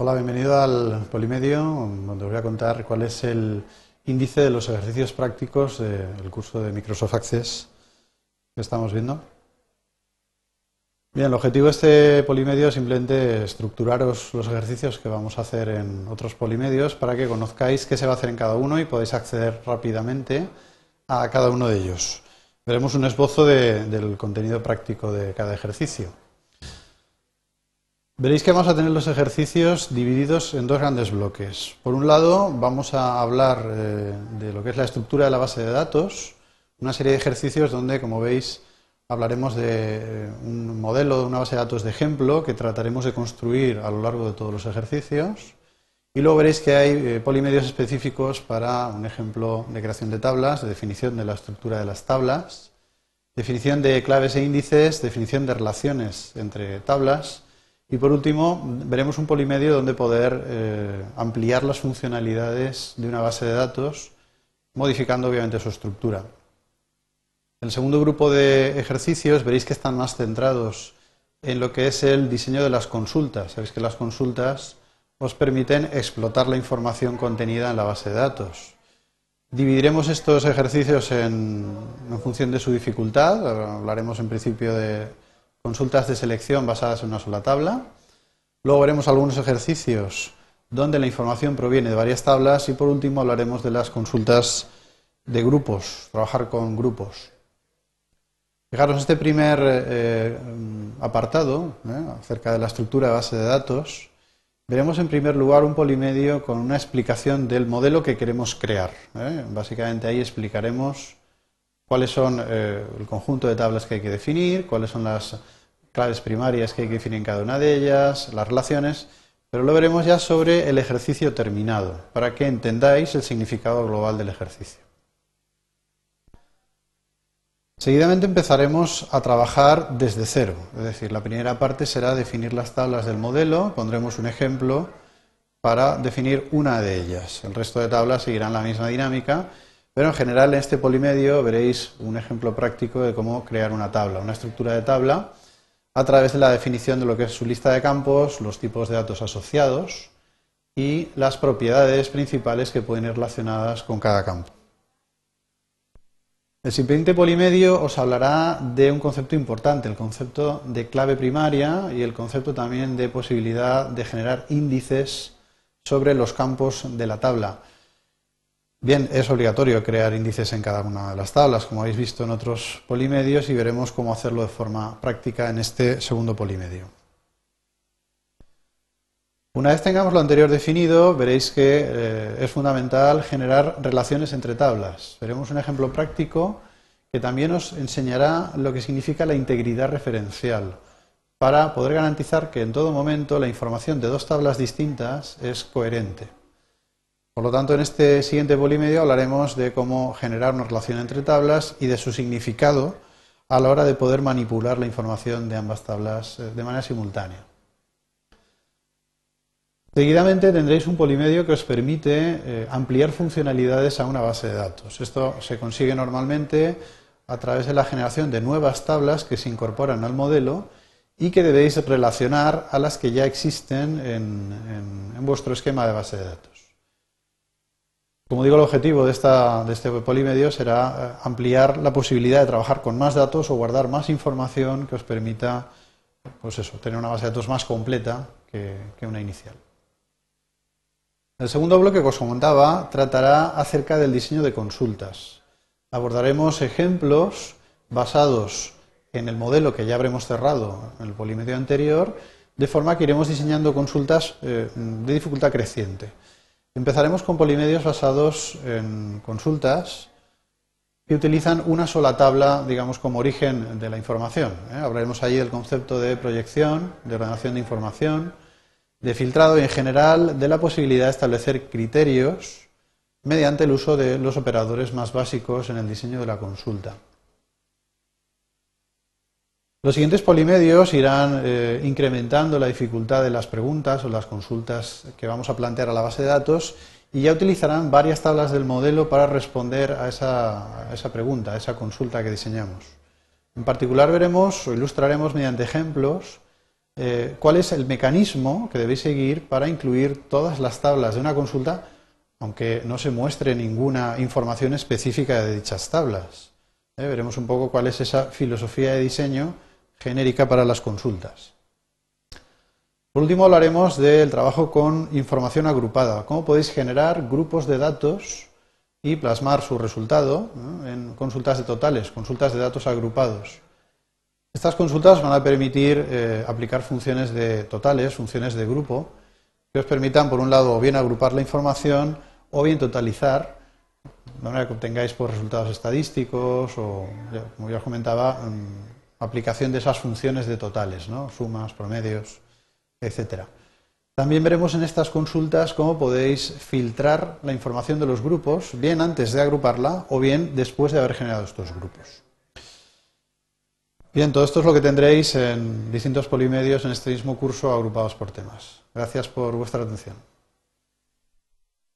Hola, bienvenido al Polimedio, donde os voy a contar cuál es el índice de los ejercicios prácticos del curso de Microsoft Access que estamos viendo. Bien, el objetivo de este Polimedio es simplemente estructuraros los ejercicios que vamos a hacer en otros Polimedios para que conozcáis qué se va a hacer en cada uno y podáis acceder rápidamente a cada uno de ellos. Veremos un esbozo del contenido práctico de cada ejercicio. Veréis que vamos a tener los ejercicios divididos en dos grandes bloques. Por un lado, vamos a hablar eh, de lo que es la estructura de la base de datos, una serie de ejercicios donde, como veis, hablaremos de eh, un modelo de una base de datos de ejemplo que trataremos de construir a lo largo de todos los ejercicios. Y luego veréis que hay eh, polimedios específicos para un ejemplo de creación de tablas, de definición de la estructura de las tablas, definición de claves e índices, definición de relaciones entre tablas y por último, veremos un polimedio donde poder eh, ampliar las funcionalidades de una base de datos, modificando obviamente su estructura. El segundo grupo de ejercicios veréis que están más centrados en lo que es el diseño de las consultas. Sabéis que las consultas os permiten explotar la información contenida en la base de datos. Dividiremos estos ejercicios en función de su dificultad. Hablaremos en principio de consultas de selección basadas en una sola tabla. Luego veremos algunos ejercicios donde la información proviene de varias tablas y por último hablaremos de las consultas de grupos, trabajar con grupos. Fijaros, este primer eh, apartado, eh, acerca de la estructura de base de datos, veremos en primer lugar un polimedio con una explicación del modelo que queremos crear. Eh. Básicamente ahí explicaremos cuáles son el conjunto de tablas que hay que definir, cuáles son las claves primarias que hay que definir en cada una de ellas, las relaciones, pero lo veremos ya sobre el ejercicio terminado, para que entendáis el significado global del ejercicio. Seguidamente empezaremos a trabajar desde cero, es decir, la primera parte será definir las tablas del modelo, pondremos un ejemplo para definir una de ellas. El resto de tablas seguirán la misma dinámica, pero en general en este polimedio veréis un ejemplo práctico de cómo crear una tabla, una estructura de tabla a través de la definición de lo que es su lista de campos, los tipos de datos asociados y las propiedades principales que pueden ir relacionadas con cada campo. El siguiente polimedio os hablará de un concepto importante, el concepto de clave primaria y el concepto también de posibilidad de generar índices sobre los campos de la tabla. Bien, es obligatorio crear índices en cada una de las tablas, como habéis visto en otros polimedios, y veremos cómo hacerlo de forma práctica en este segundo polimedio. Una vez tengamos lo anterior definido, veréis que eh, es fundamental generar relaciones entre tablas. Veremos un ejemplo práctico que también os enseñará lo que significa la integridad referencial, para poder garantizar que en todo momento la información de dos tablas distintas es coherente. Por lo tanto, en este siguiente polimedio hablaremos de cómo generar una relación entre tablas y de su significado a la hora de poder manipular la información de ambas tablas eh, de manera simultánea. Seguidamente tendréis un polimedio que os permite eh, ampliar funcionalidades a una base de datos. Esto se consigue normalmente a través de la generación de nuevas tablas que se incorporan al modelo y que debéis relacionar a las que ya existen en vuestro esquema de base de datos. Como digo, el objetivo de, este polimedio será eh, ampliar la posibilidad de trabajar con más datos o guardar más información que os permita pues eso, tener una base de datos más completa que, que una inicial. El segundo bloque que os comentaba tratará acerca del diseño de consultas. Abordaremos ejemplos basados en el modelo que ya habremos cerrado en el polimedio anterior, de forma que iremos diseñando consultas eh, de dificultad creciente. Empezaremos con polimedios basados en consultas que utilizan una sola tabla, digamos, como origen de la información. ¿eh? Hablaremos allí del concepto de proyección, de ordenación de información, de filtrado y, en general, de la posibilidad de establecer criterios mediante el uso de los operadores más básicos en el diseño de la consulta. Los siguientes polimedios irán eh, incrementando la dificultad de las preguntas o las consultas que vamos a plantear a la base de datos y ya utilizarán varias tablas del modelo para responder a esa, esa pregunta, a esa consulta que diseñamos. En particular veremos o ilustraremos mediante ejemplos eh, cuál es el mecanismo que debéis seguir para incluir todas las tablas de una consulta, aunque no se muestre ninguna información específica de dichas tablas. ¿eh? veremos un poco cuál es esa filosofía de diseño genérica para las consultas. Por último, hablaremos del trabajo con información agrupada. Cómo podéis generar grupos de datos y plasmar su resultado en consultas de totales, consultas de datos agrupados. Estas consultas van a permitir eh, aplicar funciones de totales, funciones de grupo, que os permitan, por un lado, o bien agrupar la información o bien totalizar, de manera que obtengáis por resultados estadísticos o, como ya os comentaba, mm, aplicación de esas funciones de totales, ¿no? sumas, promedios, etcétera. También veremos en estas consultas cómo podéis filtrar la información de los grupos, bien antes de agruparla o bien después de haber generado estos grupos. Bien, todo esto es lo que tendréis en distintos polimedios en este mismo curso agrupados por temas. Gracias por vuestra atención.